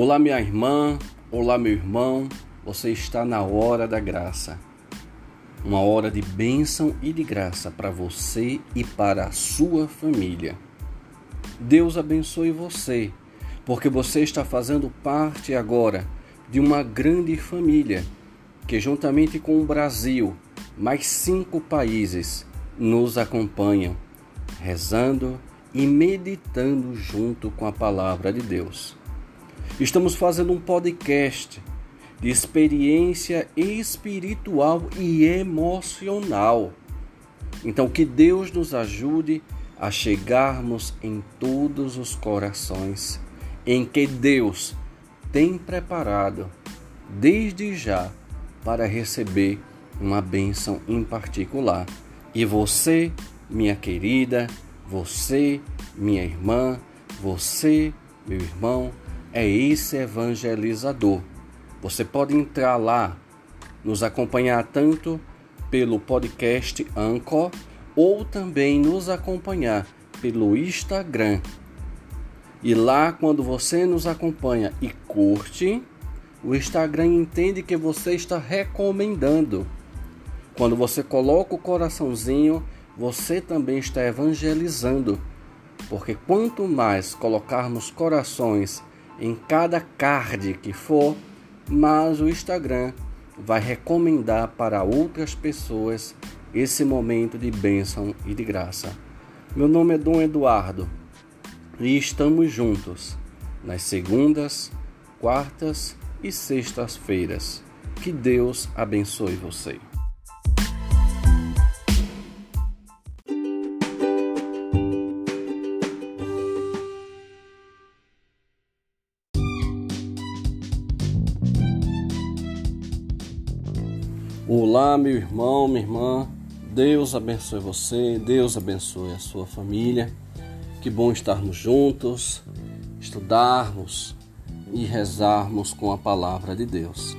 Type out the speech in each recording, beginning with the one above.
Olá, minha irmã, olá, meu irmão, você está na hora da graça. Uma hora de bênção e de graça para você e para a sua família. Deus abençoe você, porque você está fazendo parte agora de uma grande família que, juntamente com o Brasil, mais cinco países nos acompanham, rezando e meditando junto com a palavra de Deus. Estamos fazendo um podcast de experiência espiritual e emocional. Então, que Deus nos ajude a chegarmos em todos os corações em que Deus tem preparado desde já para receber uma bênção em particular. E você, minha querida, você, minha irmã, você, meu irmão, é esse evangelizador. Você pode entrar lá, nos acompanhar tanto pelo podcast Anchor ou também nos acompanhar pelo Instagram. E lá, quando você nos acompanha e curte, o Instagram entende que você está recomendando. Quando você coloca o coraçãozinho, você também está evangelizando. Porque quanto mais colocarmos corações em cada card que for, mas o Instagram vai recomendar para outras pessoas esse momento de bênção e de graça. Meu nome é Dom Eduardo e estamos juntos nas segundas, quartas e sextas-feiras. Que Deus abençoe você. Olá, meu irmão, minha irmã. Deus abençoe você, Deus abençoe a sua família. Que bom estarmos juntos, estudarmos e rezarmos com a palavra de Deus.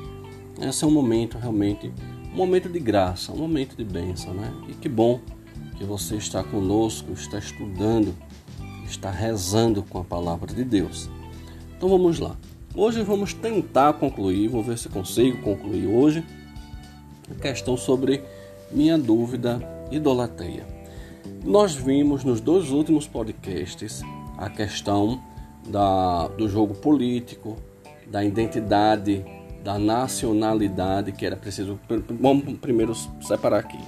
Esse é um momento realmente, um momento de graça, um momento de bênção, né? E que bom que você está conosco, está estudando, está rezando com a palavra de Deus. Então vamos lá. Hoje vamos tentar concluir, vou ver se consigo concluir hoje questão sobre minha dúvida idolatria. Nós vimos nos dois últimos podcasts a questão da, do jogo político, da identidade, da nacionalidade que era preciso. Vamos primeiro separar aqui.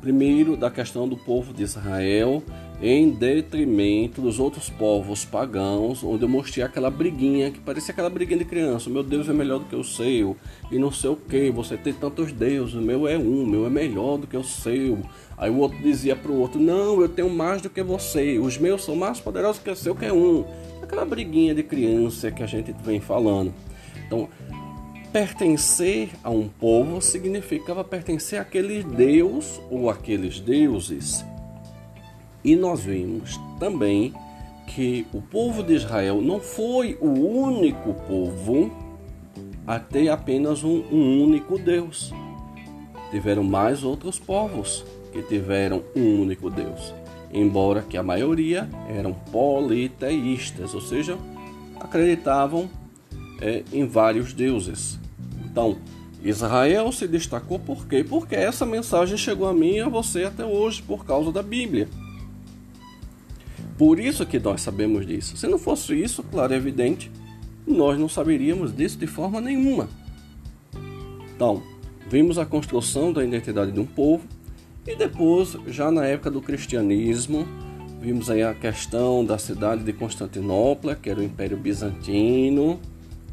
Primeiro, da questão do povo de Israel em detrimento dos outros povos pagãos, onde eu mostrei aquela briguinha que parecia aquela briguinha de criança. Meu Deus é melhor do que o seu, e não sei o que. Você tem tantos deuses, o meu é um, o meu é melhor do que o seu. Aí o outro dizia para o outro: Não, eu tenho mais do que você, os meus são mais poderosos que o seu, que é um. Aquela briguinha de criança que a gente vem falando. Então, pertencer a um povo significava pertencer àquele Deus ou àqueles deuses e nós vimos também que o povo de Israel não foi o único povo a ter apenas um, um único Deus. Tiveram mais outros povos que tiveram um único Deus, embora que a maioria eram politeístas, ou seja, acreditavam é, em vários deuses. Então, Israel se destacou por quê? Porque essa mensagem chegou a mim e a você até hoje por causa da Bíblia. Por isso que nós sabemos disso. Se não fosse isso, claro, é evidente, nós não saberíamos disso de forma nenhuma. Então, vimos a construção da identidade de um povo e depois, já na época do cristianismo, vimos aí a questão da cidade de Constantinopla, que era o Império Bizantino,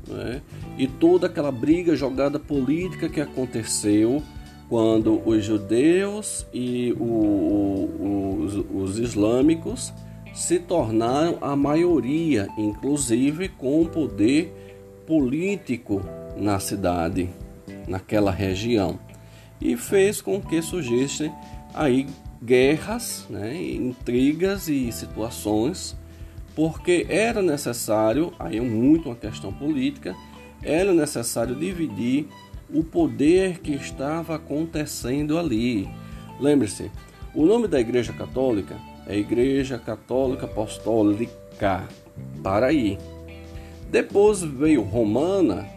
né? e toda aquela briga, jogada política que aconteceu quando os judeus e o, o, os, os islâmicos se tornaram a maioria, inclusive com poder político na cidade, naquela região, e fez com que surgissem aí guerras, né, intrigas e situações, porque era necessário, aí é muito uma questão política, era necessário dividir o poder que estava acontecendo ali. Lembre-se, o nome da Igreja Católica é Igreja Católica Apostólica Paraí. Depois veio romana,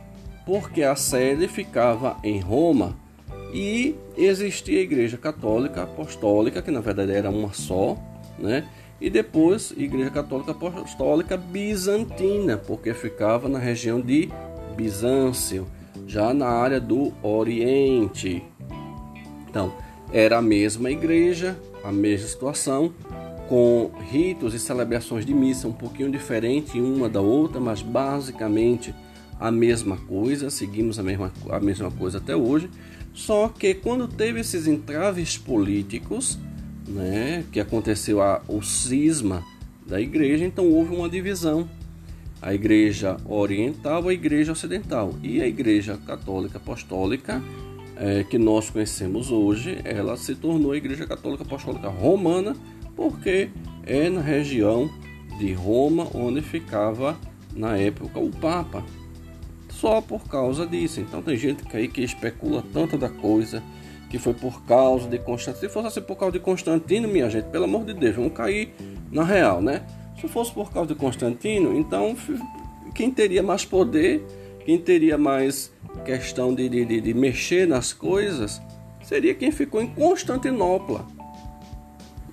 porque a sede ficava em Roma e existia a Igreja Católica Apostólica, que na verdade era uma só, né? E depois Igreja Católica Apostólica Bizantina, porque ficava na região de Bizâncio, já na área do Oriente. Então, era a mesma igreja, a mesma situação, com ritos e celebrações de missa um pouquinho diferente uma da outra, mas basicamente a mesma coisa, seguimos a mesma, a mesma coisa até hoje. Só que quando teve esses entraves políticos, né, que aconteceu a, o cisma da igreja, então houve uma divisão. A igreja oriental a igreja ocidental. E a igreja católica apostólica, é, que nós conhecemos hoje, ela se tornou a igreja católica apostólica romana, porque é na região de Roma onde ficava na época o Papa. Só por causa disso. Então tem gente que aí que especula tanto da coisa que foi por causa de Constantino. Se fosse assim por causa de Constantino, minha gente, pelo amor de Deus, vamos cair na real, né? Se fosse por causa de Constantino, então quem teria mais poder, quem teria mais questão de, de, de mexer nas coisas, seria quem ficou em Constantinopla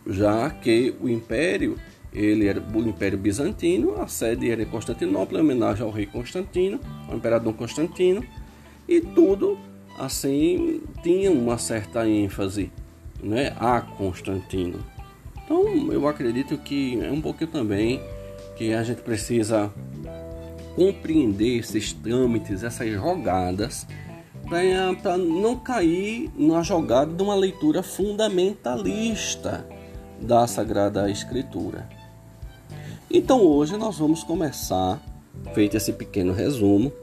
já que o império ele era o Império Bizantino, a sede era em Constantinopla, em homenagem ao rei Constantino, ao imperador Constantino, e tudo assim tinha uma certa ênfase né, a Constantino. Então eu acredito que é um pouquinho também que a gente precisa compreender esses trâmites, essas jogadas, para não cair na jogada de uma leitura fundamentalista da Sagrada Escritura. Então hoje nós vamos começar, feito esse pequeno resumo,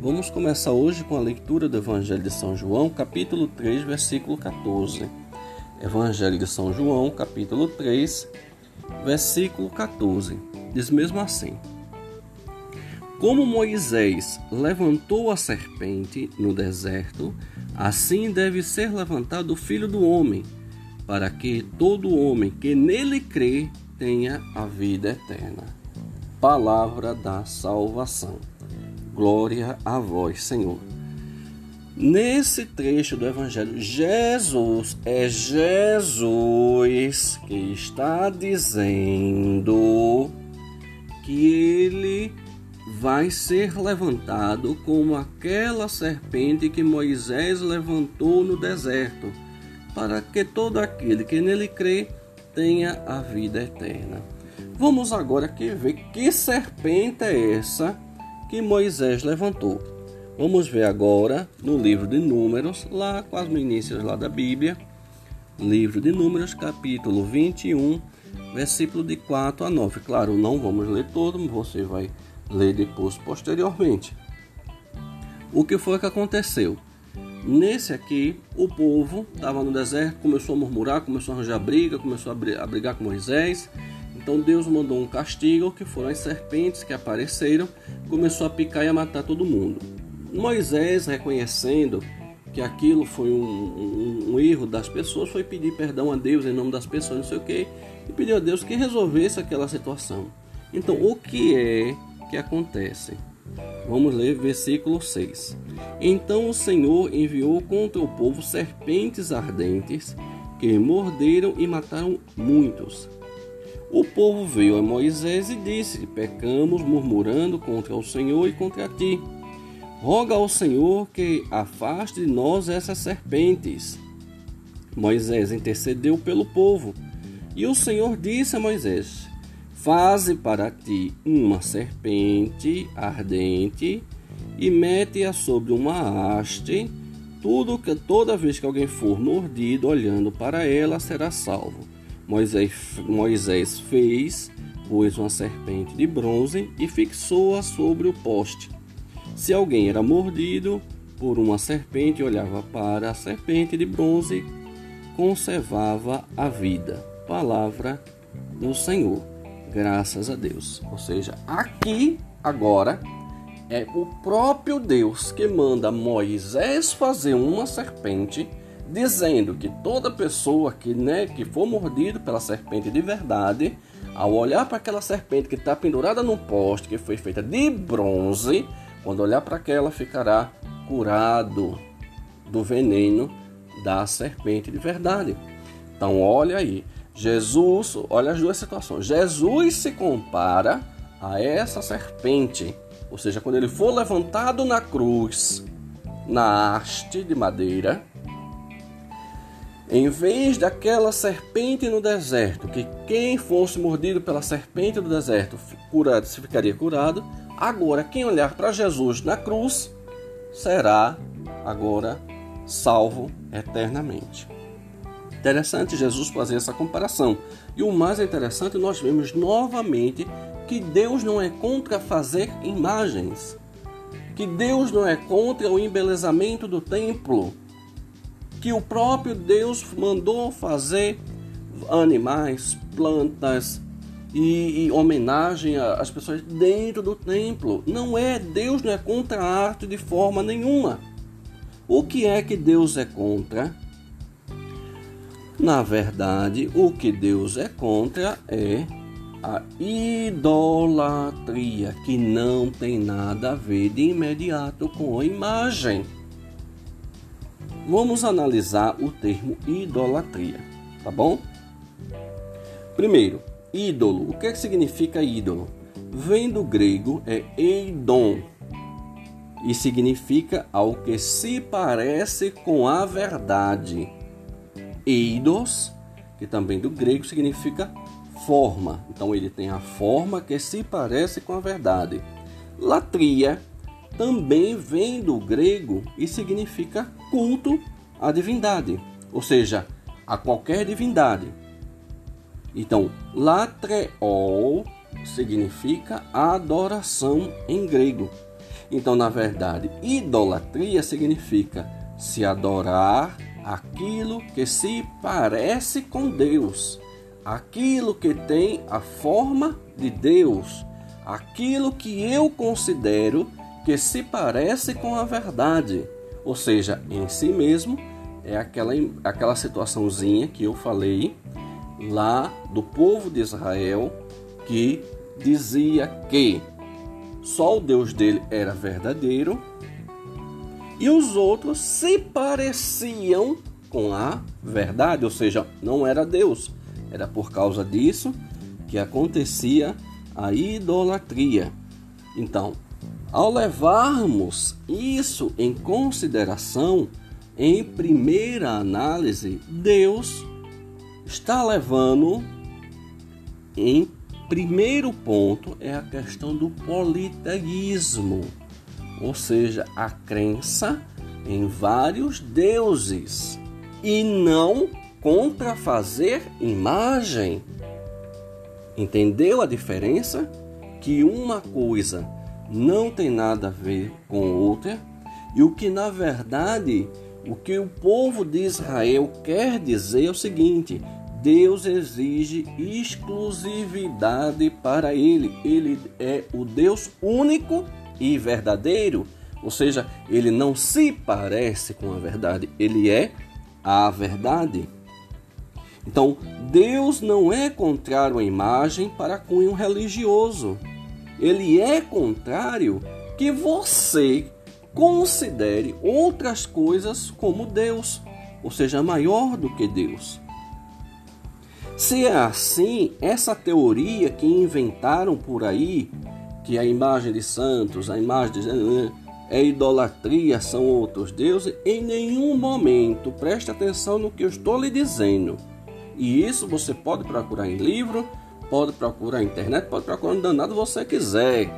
vamos começar hoje com a leitura do Evangelho de São João, capítulo 3, versículo 14. Evangelho de São João, capítulo 3, versículo 14. Diz mesmo assim: Como Moisés levantou a serpente no deserto, assim deve ser levantado o filho do homem para que todo homem que nele crê tenha a vida eterna. Palavra da salvação. Glória a vós, Senhor. Nesse trecho do Evangelho, Jesus é Jesus que está dizendo que ele vai ser levantado como aquela serpente que Moisés levantou no deserto para que todo aquele que nele crê tenha a vida eterna. Vamos agora aqui ver que serpente é essa que Moisés levantou. Vamos ver agora no livro de Números, lá quase no início lá da Bíblia, livro de Números, capítulo 21, versículo de 4 a 9. Claro, não vamos ler todo, você vai ler depois posteriormente. O que foi que aconteceu? Nesse aqui, o povo estava no deserto, começou a murmurar, começou a arranjar briga, começou a brigar com Moisés. Então Deus mandou um castigo, que foram as serpentes que apareceram, começou a picar e a matar todo mundo. Moisés, reconhecendo que aquilo foi um, um, um, erro das pessoas, foi pedir perdão a Deus em nome das pessoas, não sei o que, e pediu a Deus que resolvesse aquela situação. Então, o que é que acontece? Vamos ler versículo 6. Então o Senhor enviou contra o povo serpentes ardentes que morderam e mataram muitos. O povo veio a Moisés e disse: Pecamos, murmurando contra o Senhor e contra ti. Roga ao Senhor que afaste de nós essas serpentes. Moisés intercedeu pelo povo. E o Senhor disse a Moisés: Faze para ti uma serpente ardente e mete-a sobre uma haste. Tudo que toda vez que alguém for mordido olhando para ela será salvo. Moisés, Moisés fez, pois, uma serpente de bronze e fixou-a sobre o poste. Se alguém era mordido por uma serpente olhava para a serpente de bronze, conservava a vida. Palavra do Senhor. Graças a Deus. Ou seja, aqui agora é o próprio Deus que manda Moisés fazer uma serpente dizendo que toda pessoa que, né, que for mordido pela serpente de verdade, ao olhar para aquela serpente que está pendurada num poste que foi feita de bronze, quando olhar para aquela ficará curado do veneno da serpente de verdade. Então olha aí, Jesus, olha as duas situações. Jesus se compara a essa serpente, ou seja, quando ele for levantado na cruz, na haste de madeira, em vez daquela serpente no deserto, que quem fosse mordido pela serpente do deserto curado, se ficaria curado, agora quem olhar para Jesus na cruz será agora salvo eternamente. Interessante Jesus fazer essa comparação. E o mais interessante, nós vemos novamente que Deus não é contra fazer imagens, que Deus não é contra o embelezamento do templo, que o próprio Deus mandou fazer animais, plantas e, e homenagem às pessoas dentro do templo. Não é, Deus não é contra a arte de forma nenhuma. O que é que Deus é contra? Na verdade, o que Deus é contra é a idolatria, que não tem nada a ver de imediato com a imagem. Vamos analisar o termo idolatria, tá bom? Primeiro, ídolo. O que, é que significa ídolo? Vem do grego é eidon e significa ao que se parece com a verdade. Eidos, que também do grego significa forma. Então ele tem a forma que se parece com a verdade. Latria também vem do grego e significa culto à divindade, ou seja, a qualquer divindade. Então, latreol significa adoração em grego. Então, na verdade, idolatria significa se adorar aquilo que se parece com Deus, aquilo que tem a forma de Deus, aquilo que eu considero que se parece com a verdade, ou seja, em si mesmo é aquela, aquela situaçãozinha que eu falei lá do povo de Israel que dizia que só o Deus dele era verdadeiro e os outros se pareciam com a verdade, ou seja, não era Deus. Era por causa disso que acontecia a idolatria. Então, ao levarmos isso em consideração, em primeira análise, Deus está levando em primeiro ponto é a questão do politeísmo, ou seja, a crença em vários deuses e não contrafazer imagem. Entendeu a diferença? Que uma coisa não tem nada a ver com outra, e o que na verdade o que o povo de Israel quer dizer é o seguinte: Deus exige exclusividade para ele. Ele é o Deus único e verdadeiro, ou seja, ele não se parece com a verdade, ele é a verdade. Então, Deus não é contrário à imagem para cunho religioso ele é contrário que você considere outras coisas como Deus, ou seja, maior do que Deus. Se é assim, essa teoria que inventaram por aí, que a imagem de santos, a imagem de é idolatria, são outros deuses, em nenhum momento preste atenção no que eu estou lhe dizendo. E isso você pode procurar em livro, pode procurar na internet, pode procurar onde danado você quiser.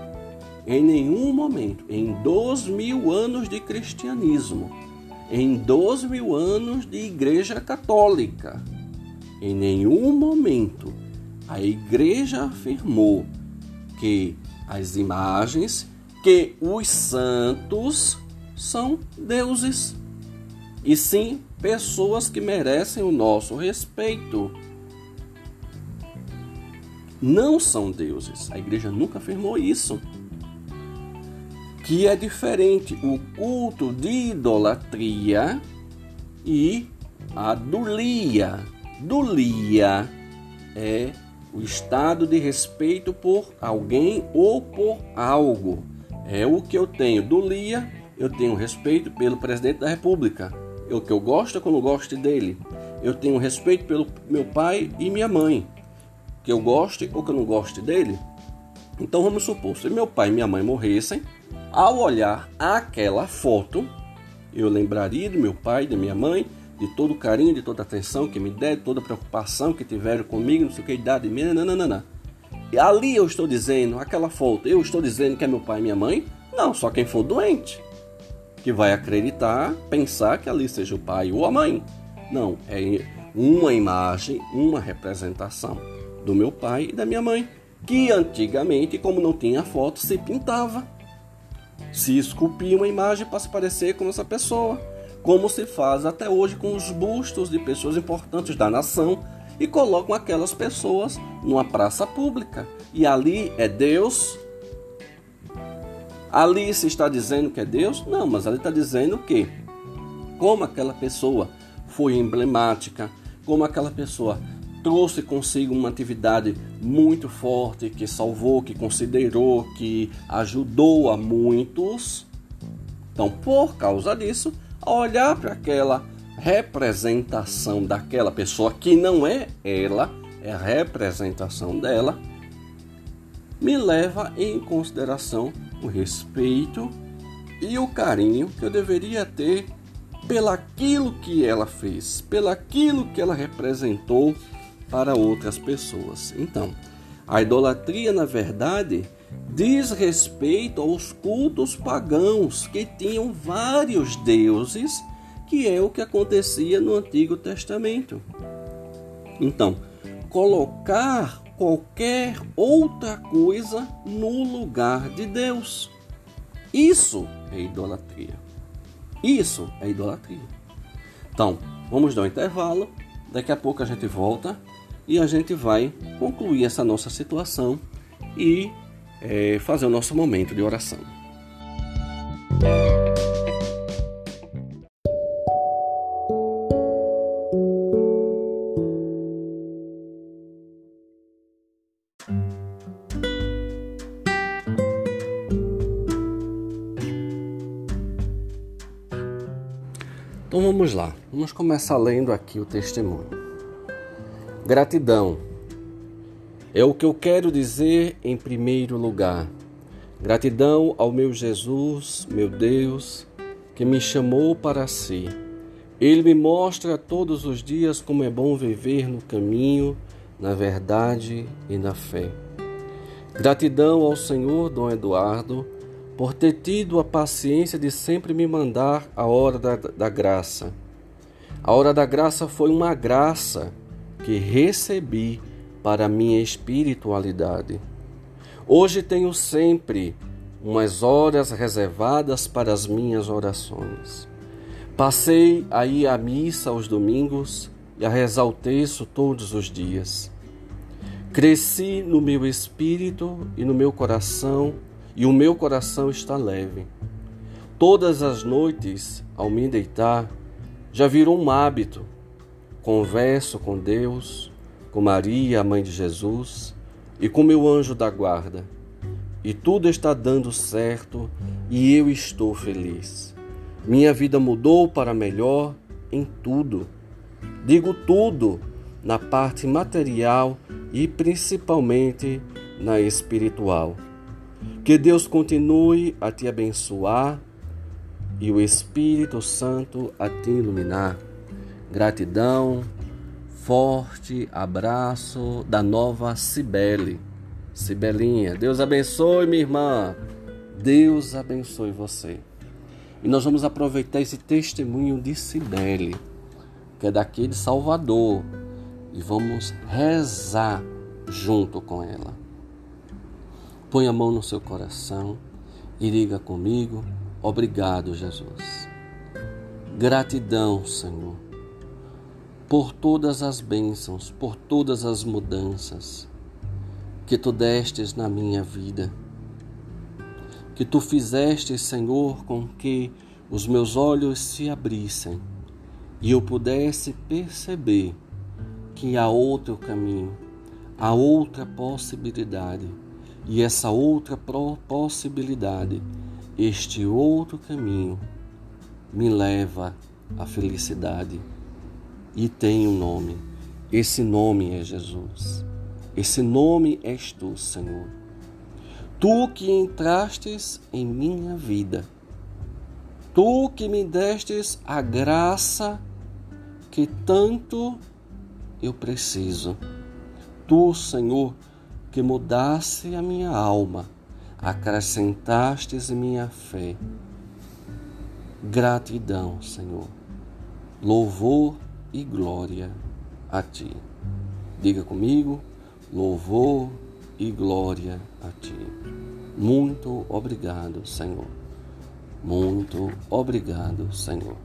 Em nenhum momento, em dois mil anos de cristianismo, em dois mil anos de igreja católica, em nenhum momento a igreja afirmou que as imagens, que os santos são deuses, e sim pessoas que merecem o nosso respeito não são deuses. A igreja nunca afirmou isso. Que é diferente o culto de idolatria e a dulia. Dulia é o estado de respeito por alguém ou por algo. É o que eu tenho. Dulia, eu tenho respeito pelo presidente da República. É o que eu gosto não gosto dele. Eu tenho respeito pelo meu pai e minha mãe. Que eu goste ou que eu não goste dele. Então vamos supor, se meu pai e minha mãe morressem, ao olhar aquela foto, eu lembraria do meu pai e da minha mãe, de todo o carinho, de toda a atenção que me deram, de toda a preocupação que tiveram comigo, não sei o que, idade minha, nananana. E ali eu estou dizendo, aquela foto, eu estou dizendo que é meu pai e minha mãe? Não, só quem for doente. Que vai acreditar, pensar que ali seja o pai ou a mãe. Não, é uma imagem, uma representação do meu pai e da minha mãe. Que antigamente, como não tinha foto, se pintava se esculpir uma imagem para se parecer com essa pessoa, como se faz até hoje com os bustos de pessoas importantes da nação e colocam aquelas pessoas numa praça pública. E ali é Deus. Ali se está dizendo que é Deus? Não, mas ali está dizendo que, como aquela pessoa foi emblemática, como aquela pessoa trouxe consigo uma atividade muito forte que salvou, que considerou, que ajudou a muitos. Então, por causa disso, olhar para aquela representação daquela pessoa que não é ela, é a representação dela, me leva em consideração o respeito e o carinho que eu deveria ter pelaquilo que ela fez, pelaquilo que ela representou para outras pessoas. Então, a idolatria, na verdade, diz respeito aos cultos pagãos que tinham vários deuses, que é o que acontecia no Antigo Testamento. Então, colocar qualquer outra coisa no lugar de Deus. Isso é idolatria. Isso é idolatria. Então, vamos dar um intervalo. Daqui a pouco a gente volta e a gente vai concluir essa nossa situação e é, fazer o nosso momento de oração. Então vamos lá, vamos começar lendo aqui o testemunho. Gratidão é o que eu quero dizer em primeiro lugar. Gratidão ao meu Jesus, meu Deus, que me chamou para si. Ele me mostra todos os dias como é bom viver no caminho, na verdade e na fé. Gratidão ao Senhor Dom Eduardo por ter tido a paciência de sempre me mandar a hora da, da graça. A hora da graça foi uma graça que recebi para minha espiritualidade. Hoje tenho sempre umas horas reservadas para as minhas orações. Passei a missa aos domingos e a rezar todos os dias. Cresci no meu espírito e no meu coração, e o meu coração está leve. Todas as noites, ao me deitar, já virou um hábito Converso com Deus, com Maria, a mãe de Jesus, e com meu anjo da guarda. E tudo está dando certo e eu estou feliz. Minha vida mudou para melhor em tudo. Digo tudo na parte material e principalmente na espiritual. Que Deus continue a te abençoar e o Espírito Santo a te iluminar. Gratidão, forte abraço da nova Cibele. Cibelinha, Deus abençoe, minha irmã. Deus abençoe você. E nós vamos aproveitar esse testemunho de Cibele, que é daqui de Salvador, e vamos rezar junto com ela. Põe a mão no seu coração e diga comigo: Obrigado, Jesus. Gratidão, Senhor por todas as bênçãos, por todas as mudanças que tu destes na minha vida. Que tu fizeste, Senhor, com que os meus olhos se abrissem e eu pudesse perceber que há outro caminho, há outra possibilidade, e essa outra possibilidade, este outro caminho, me leva à felicidade e tem um nome. Esse nome é Jesus. Esse nome és tu, Senhor. Tu que entrastes em minha vida. Tu que me destes a graça que tanto eu preciso. Tu, Senhor, que mudasse a minha alma, acrescentastes minha fé. Gratidão, Senhor. Louvor e glória a ti. Diga comigo, louvor e glória a ti. Muito obrigado, Senhor. Muito obrigado, Senhor.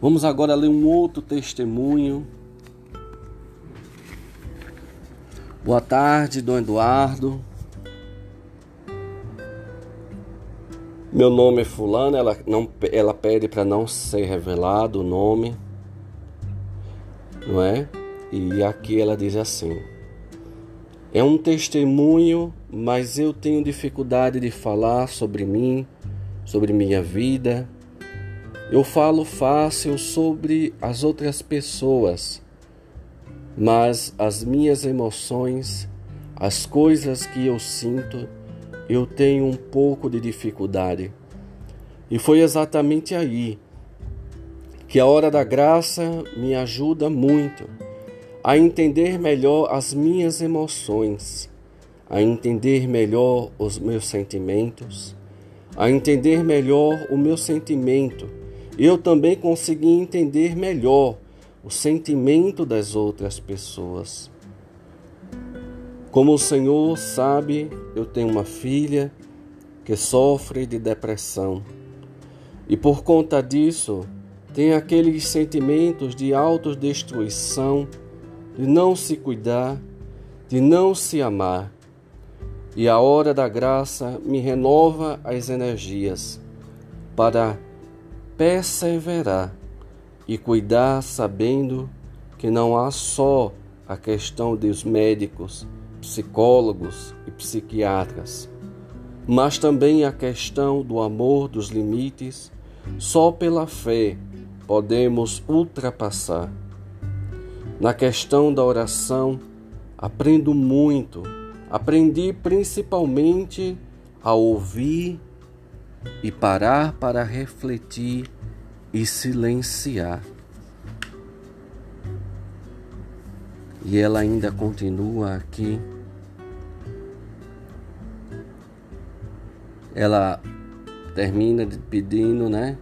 Vamos agora ler um outro testemunho. Boa tarde, Dom Eduardo. Meu nome é fulano, ela, não, ela pede para não ser revelado o nome, não é? E aqui ela diz assim: É um testemunho, mas eu tenho dificuldade de falar sobre mim, sobre minha vida. Eu falo fácil sobre as outras pessoas, mas as minhas emoções, as coisas que eu sinto, eu tenho um pouco de dificuldade. E foi exatamente aí que a hora da graça me ajuda muito a entender melhor as minhas emoções, a entender melhor os meus sentimentos, a entender melhor o meu sentimento. Eu também consegui entender melhor o sentimento das outras pessoas. Como o Senhor sabe, eu tenho uma filha que sofre de depressão. E por conta disso, tem aqueles sentimentos de autodestruição, de não se cuidar, de não se amar. E a hora da graça me renova as energias para perseverar e cuidar sabendo que não há só a questão dos médicos, psicólogos e psiquiatras, mas também a questão do amor dos limites, só pela fé podemos ultrapassar. Na questão da oração, aprendo muito, aprendi principalmente a ouvir e parar para refletir e silenciar. E ela ainda continua aqui. Ela termina pedindo, né?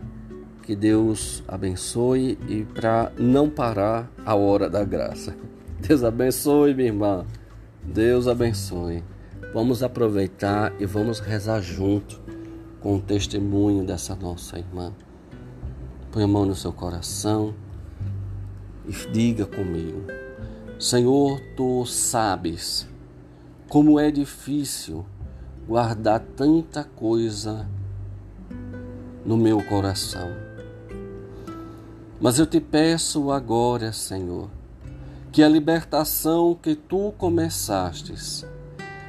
Que Deus abençoe e para não parar a hora da graça. Deus abençoe, minha irmã. Deus abençoe. Vamos aproveitar e vamos rezar junto com o testemunho dessa nossa irmã. Põe a mão no seu coração e diga comigo. Senhor, tu sabes como é difícil guardar tanta coisa no meu coração. Mas eu te peço agora, Senhor, que a libertação que tu começastes,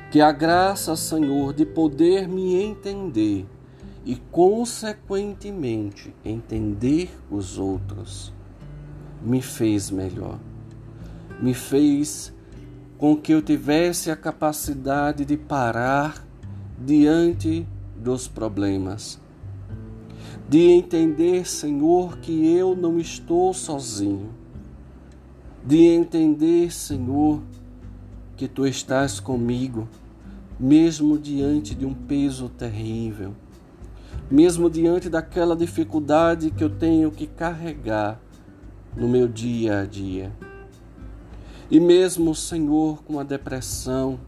que a graça, Senhor, de poder me entender e, consequentemente, entender os outros, me fez melhor me fez com que eu tivesse a capacidade de parar diante dos problemas, de entender, Senhor, que eu não estou sozinho, de entender, Senhor, que tu estás comigo, mesmo diante de um peso terrível, mesmo diante daquela dificuldade que eu tenho que carregar no meu dia a dia. E mesmo, Senhor, com a depressão,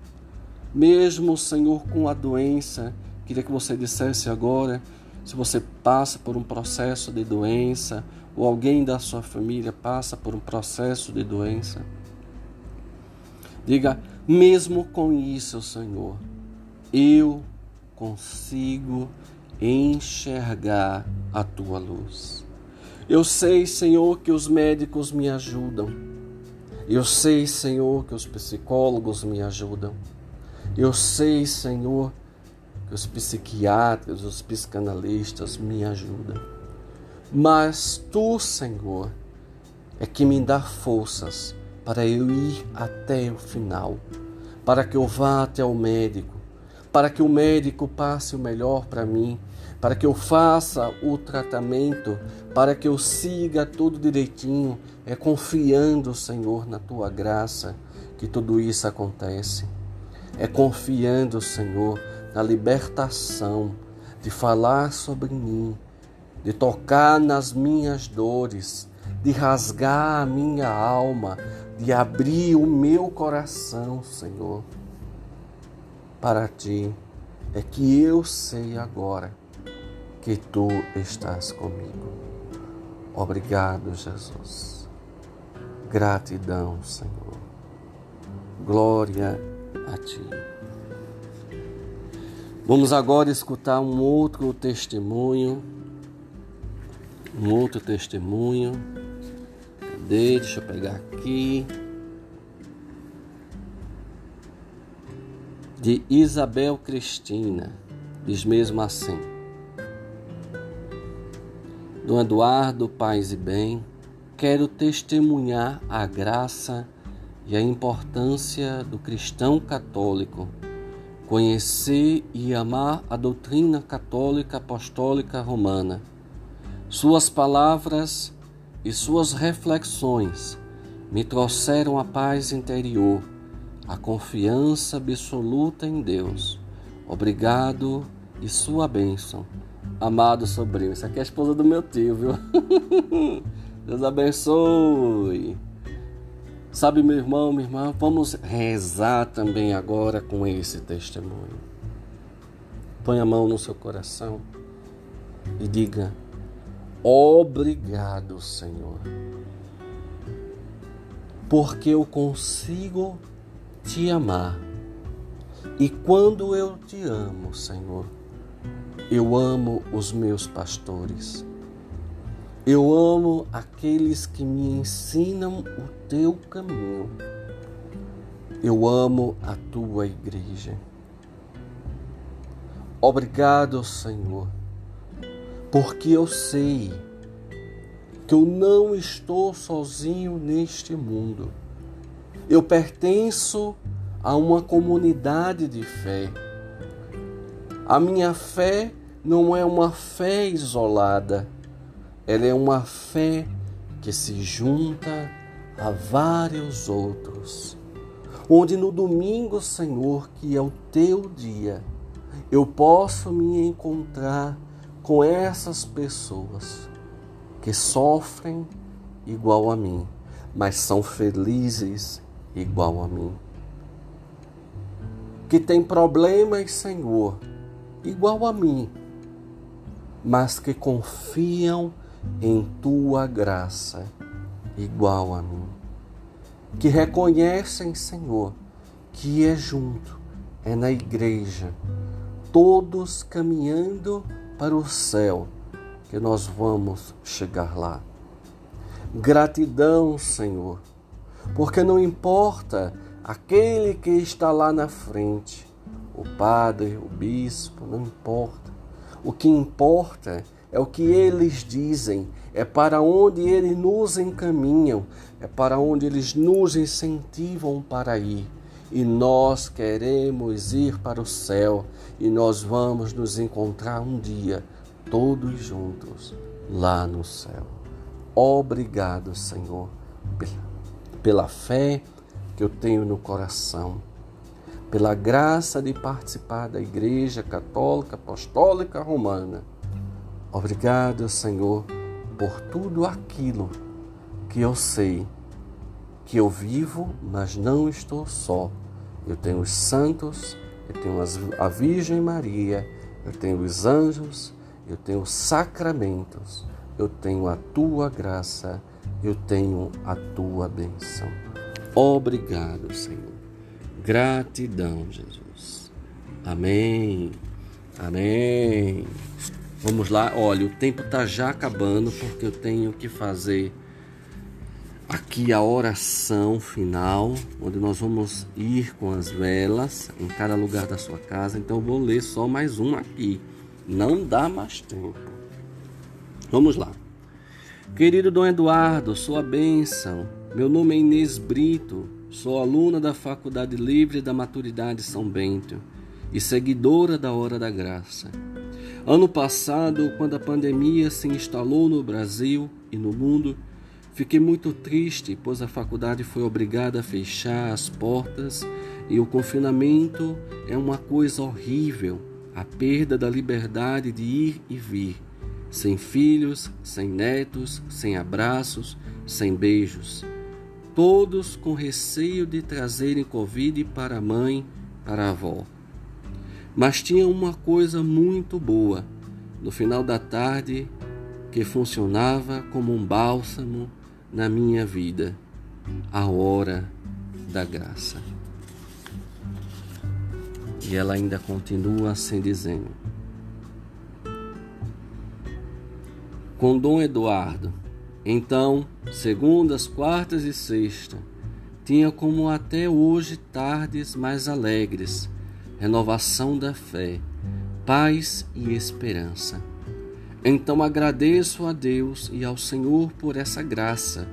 mesmo, Senhor, com a doença, queria que você dissesse agora, se você passa por um processo de doença, ou alguém da sua família passa por um processo de doença, diga, mesmo com isso, Senhor, eu consigo enxergar a tua luz. Eu sei, Senhor, que os médicos me ajudam. Eu sei, Senhor, que os psicólogos me ajudam. Eu sei, Senhor, que os psiquiatras, os psicanalistas me ajudam. Mas tu, Senhor, é que me dá forças para eu ir até o final, para que eu vá até o médico, para que o médico passe o melhor para mim, para que eu faça o tratamento, para que eu siga tudo direitinho, é confiando, Senhor, na tua graça que tudo isso acontece. É confiando, Senhor, na libertação de falar sobre mim, de tocar nas minhas dores, de rasgar a minha alma, de abrir o meu coração, Senhor, para ti. É que eu sei agora que tu estás comigo. Obrigado, Jesus. Gratidão, Senhor. Glória a ti. Vamos agora escutar um outro testemunho. Um outro testemunho. Cadê? Deixa eu pegar aqui. De Isabel Cristina. Diz mesmo assim. Dom Eduardo, paz e bem, quero testemunhar a graça e a importância do cristão católico, conhecer e amar a doutrina católica apostólica romana. Suas palavras e suas reflexões me trouxeram a paz interior, a confiança absoluta em Deus. Obrigado e sua bênção amado sobrinho. Isso aqui é a esposa do meu tio, viu? Deus abençoe. Sabe, meu irmão, minha irmã, vamos rezar também agora com esse testemunho. Põe a mão no seu coração e diga: Obrigado, Senhor, porque eu consigo te amar. E quando eu te amo, Senhor, eu amo os meus pastores. Eu amo aqueles que me ensinam o teu caminho. Eu amo a tua igreja. Obrigado, Senhor, porque eu sei que eu não estou sozinho neste mundo. Eu pertenço a uma comunidade de fé. A minha fé não é uma fé isolada, ela é uma fé que se junta a vários outros. Onde no domingo, Senhor, que é o teu dia, eu posso me encontrar com essas pessoas que sofrem igual a mim, mas são felizes igual a mim. Que tem problemas, Senhor, igual a mim, mas que confiam em tua graça, igual a mim. Que reconhecem, Senhor, que é junto, é na igreja, todos caminhando para o céu, que nós vamos chegar lá. Gratidão, Senhor, porque não importa aquele que está lá na frente, o padre, o bispo, não importa. O que importa é o que eles dizem, é para onde eles nos encaminham, é para onde eles nos incentivam para ir. E nós queremos ir para o céu e nós vamos nos encontrar um dia, todos juntos, lá no céu. Obrigado, Senhor, pela fé que eu tenho no coração pela graça de participar da Igreja Católica Apostólica Romana. Obrigado, Senhor, por tudo aquilo que eu sei que eu vivo, mas não estou só. Eu tenho os santos, eu tenho a Virgem Maria, eu tenho os anjos, eu tenho os sacramentos, eu tenho a tua graça, eu tenho a tua bênção. Obrigado, Senhor. Gratidão, Jesus. Amém. Amém. Vamos lá, olha, o tempo tá já acabando porque eu tenho que fazer aqui a oração final, onde nós vamos ir com as velas em cada lugar da sua casa. Então eu vou ler só mais um aqui. Não dá mais tempo. Vamos lá. Querido Dom Eduardo, sua bênção. Meu nome é Inês Brito, sou aluna da Faculdade Livre da Maturidade São Bento e seguidora da Hora da Graça. Ano passado, quando a pandemia se instalou no Brasil e no mundo, fiquei muito triste, pois a faculdade foi obrigada a fechar as portas e o confinamento é uma coisa horrível a perda da liberdade de ir e vir, sem filhos, sem netos, sem abraços, sem beijos. Todos com receio de trazerem Covid para a mãe, para a avó. Mas tinha uma coisa muito boa no final da tarde que funcionava como um bálsamo na minha vida a hora da graça. E ela ainda continua assim dizendo: Com Dom Eduardo, então, segundas, quartas e sexta, tinha como até hoje tardes mais alegres renovação da fé, paz e esperança. Então agradeço a Deus e ao Senhor por essa graça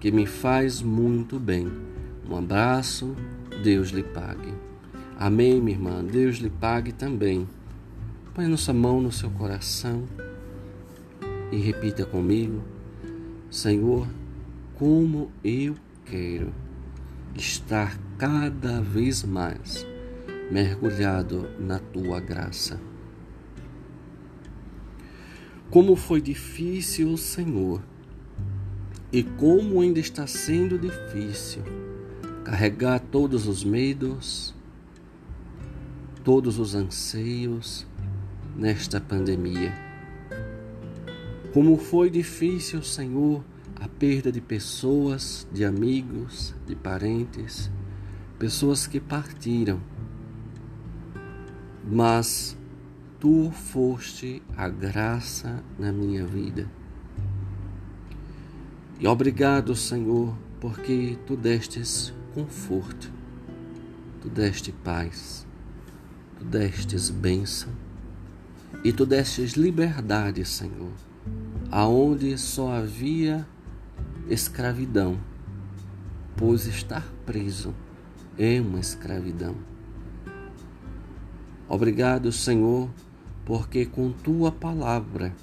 que me faz muito bem. Um abraço, Deus lhe pague. Amém, minha irmã. Deus lhe pague também. Põe nossa mão no seu coração e repita comigo: Senhor, como eu quero estar cada vez mais mergulhado na tua graça. Como foi difícil, Senhor, e como ainda está sendo difícil carregar todos os medos, todos os anseios nesta pandemia. Como foi difícil, Senhor, a perda de pessoas, de amigos, de parentes, pessoas que partiram mas tu foste a graça na minha vida. E obrigado, Senhor, porque tu destes conforto, tu deste paz, tu destes bênção e tu destes liberdade, Senhor, aonde só havia escravidão, pois estar preso é uma escravidão. Obrigado, Senhor, porque com tua palavra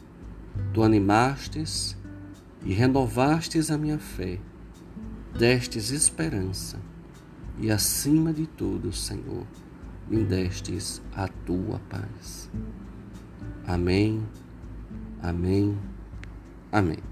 tu animastes e renovastes a minha fé, destes esperança e, acima de tudo, Senhor, me destes a tua paz. Amém, amém, amém.